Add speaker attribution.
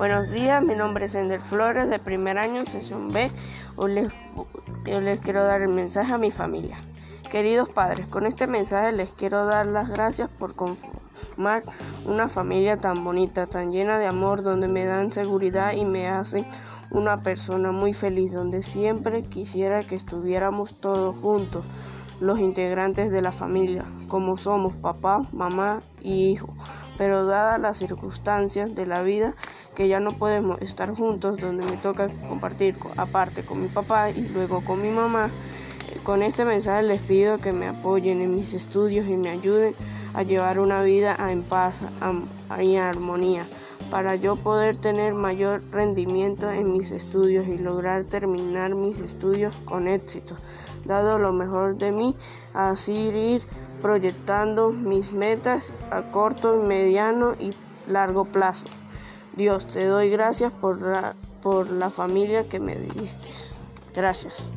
Speaker 1: Buenos días, mi nombre es Ender Flores, de primer año, sesión B. Hoy les, les quiero dar el mensaje a mi familia. Queridos padres, con este mensaje les quiero dar las gracias por conformar una familia tan bonita, tan llena de amor, donde me dan seguridad y me hacen una persona muy feliz, donde siempre quisiera que estuviéramos todos juntos, los integrantes de la familia, como somos papá, mamá y hijo. Pero dadas las circunstancias de la vida, que ya no podemos estar juntos, donde me toca compartir aparte con mi papá y luego con mi mamá, con este mensaje les pido que me apoyen en mis estudios y me ayuden a llevar una vida en paz y en armonía para yo poder tener mayor rendimiento en mis estudios y lograr terminar mis estudios con éxito, dado lo mejor de mí, así ir proyectando mis metas a corto, mediano y largo plazo. Dios, te doy gracias por la, por la familia que me diste. Gracias.